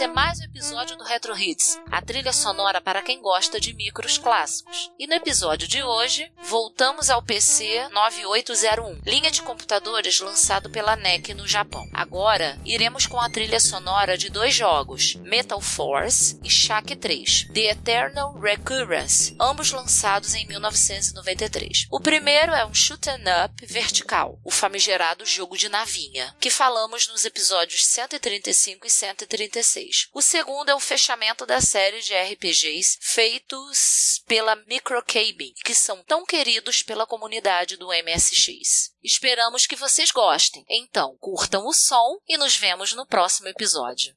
Esse é mais Retro Hits, a trilha sonora para quem gosta de micros clássicos. E no episódio de hoje, voltamos ao PC 9801, linha de computadores lançado pela NEC no Japão. Agora, iremos com a trilha sonora de dois jogos, Metal Force e Shaq 3, The Eternal Recurrence, ambos lançados em 1993. O primeiro é um shoot 'em up vertical, o famigerado jogo de navinha, que falamos nos episódios 135 e 136. O segundo é o fechamento da série de RPGs feitos pela Microcabin, que são tão queridos pela comunidade do MSX. Esperamos que vocês gostem. Então, curtam o som e nos vemos no próximo episódio.